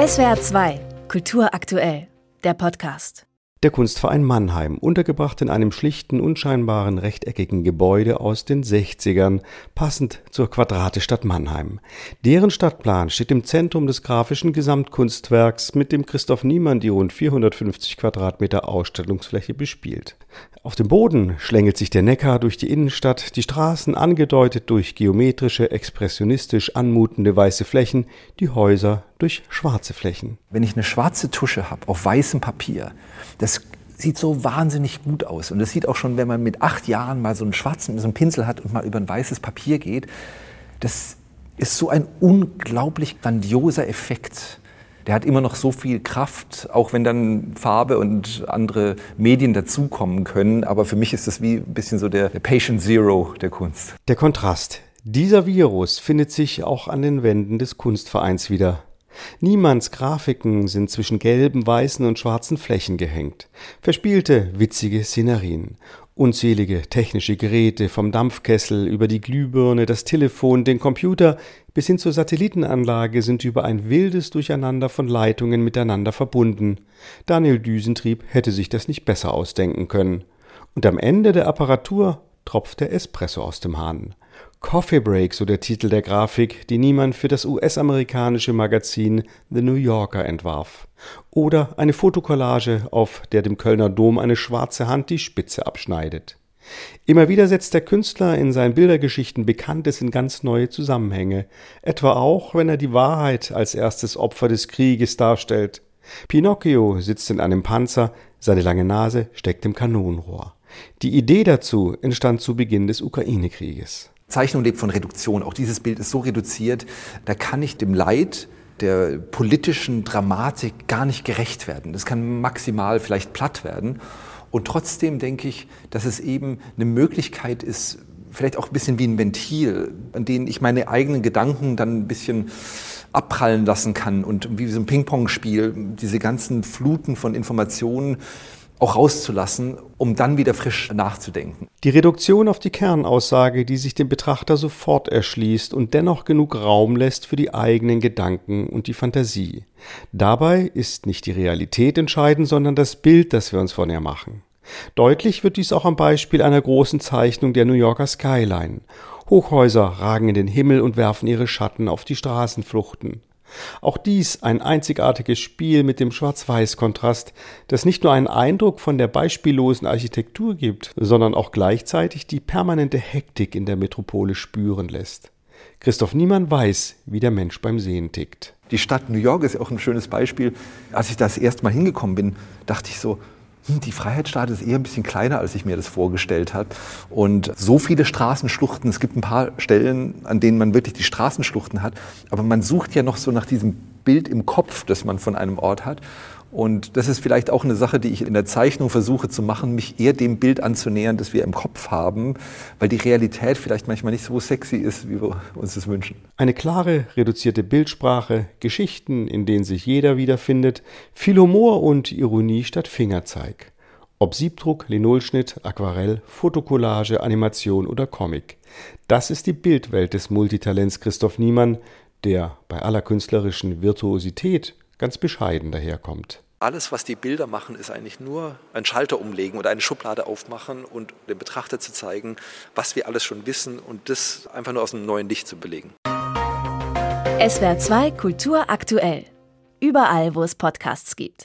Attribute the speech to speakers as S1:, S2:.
S1: SWR 2, Kultur aktuell, der Podcast.
S2: Der Kunstverein Mannheim, untergebracht in einem schlichten, unscheinbaren, rechteckigen Gebäude aus den 60ern, passend zur Quadratestadt Mannheim. Deren Stadtplan steht im Zentrum des grafischen Gesamtkunstwerks, mit dem Christoph Niemann die rund 450 Quadratmeter Ausstellungsfläche bespielt. Auf dem Boden schlängelt sich der Neckar durch die Innenstadt, die Straßen angedeutet durch geometrische, expressionistisch anmutende weiße Flächen, die Häuser durch schwarze Flächen.
S3: Wenn ich eine schwarze Tusche habe auf weißem Papier, das sieht so wahnsinnig gut aus. Und das sieht auch schon, wenn man mit acht Jahren mal so einen schwarzen so einen Pinsel hat und mal über ein weißes Papier geht, das ist so ein unglaublich grandioser Effekt. Der hat immer noch so viel Kraft, auch wenn dann Farbe und andere Medien dazukommen können. Aber für mich ist das wie ein bisschen so der, der Patient Zero der Kunst.
S2: Der Kontrast. Dieser Virus findet sich auch an den Wänden des Kunstvereins wieder. Niemands Grafiken sind zwischen gelben, weißen und schwarzen Flächen gehängt. Verspielte, witzige Szenerien. Unzählige technische Geräte, vom Dampfkessel über die Glühbirne, das Telefon, den Computer bis hin zur Satellitenanlage sind über ein wildes Durcheinander von Leitungen miteinander verbunden. Daniel Düsentrieb hätte sich das nicht besser ausdenken können. Und am Ende der Apparatur tropft der Espresso aus dem Hahn. Coffee Break, so der Titel der Grafik, die niemand für das US-amerikanische Magazin The New Yorker entwarf. Oder eine Fotokollage, auf der dem Kölner Dom eine schwarze Hand die Spitze abschneidet. Immer wieder setzt der Künstler in seinen Bildergeschichten Bekanntes in ganz neue Zusammenhänge, etwa auch, wenn er die Wahrheit als erstes Opfer des Krieges darstellt. Pinocchio sitzt in einem Panzer, seine lange Nase steckt im Kanonenrohr. Die Idee dazu entstand zu Beginn des Ukraine-Krieges.
S3: Zeichnung lebt von Reduktion. Auch dieses Bild ist so reduziert, da kann ich dem Leid der politischen Dramatik gar nicht gerecht werden. Das kann maximal vielleicht platt werden. Und trotzdem denke ich, dass es eben eine Möglichkeit ist, vielleicht auch ein bisschen wie ein Ventil, an dem ich meine eigenen Gedanken dann ein bisschen abprallen lassen kann und wie so ein Ping-Pong-Spiel diese ganzen Fluten von Informationen auch rauszulassen, um dann wieder frisch nachzudenken.
S2: Die Reduktion auf die Kernaussage, die sich dem Betrachter sofort erschließt und dennoch genug Raum lässt für die eigenen Gedanken und die Fantasie. Dabei ist nicht die Realität entscheidend, sondern das Bild, das wir uns von ihr machen. Deutlich wird dies auch am Beispiel einer großen Zeichnung der New Yorker Skyline. Hochhäuser ragen in den Himmel und werfen ihre Schatten auf die Straßenfluchten. Auch dies ein einzigartiges Spiel mit dem Schwarz-Weiß-Kontrast, das nicht nur einen Eindruck von der beispiellosen Architektur gibt, sondern auch gleichzeitig die permanente Hektik in der Metropole spüren lässt. Christoph Niemann weiß, wie der Mensch beim Sehen tickt.
S3: Die Stadt New York ist auch ein schönes Beispiel. Als ich das erste Mal hingekommen bin, dachte ich so, die Freiheitsstadt ist eher ein bisschen kleiner, als ich mir das vorgestellt habe. Und so viele Straßenschluchten, es gibt ein paar Stellen, an denen man wirklich die Straßenschluchten hat, aber man sucht ja noch so nach diesem Bild im Kopf, das man von einem Ort hat. Und das ist vielleicht auch eine Sache, die ich in der Zeichnung versuche zu machen, mich eher dem Bild anzunähern, das wir im Kopf haben, weil die Realität vielleicht manchmal nicht so sexy ist, wie wir uns das wünschen.
S2: Eine klare, reduzierte Bildsprache, Geschichten, in denen sich jeder wiederfindet, viel Humor und Ironie statt Fingerzeig. Ob Siebdruck, Linolschnitt, Aquarell, Fotokollage, Animation oder Comic. Das ist die Bildwelt des Multitalents Christoph Niemann, der bei aller künstlerischen Virtuosität ganz bescheiden daherkommt.
S3: Alles, was die Bilder machen, ist eigentlich nur ein Schalter umlegen oder eine Schublade aufmachen und dem Betrachter zu zeigen, was wir alles schon wissen und das einfach nur aus einem neuen Licht zu belegen.
S1: SWR 2 Kultur aktuell. Überall, wo es Podcasts gibt.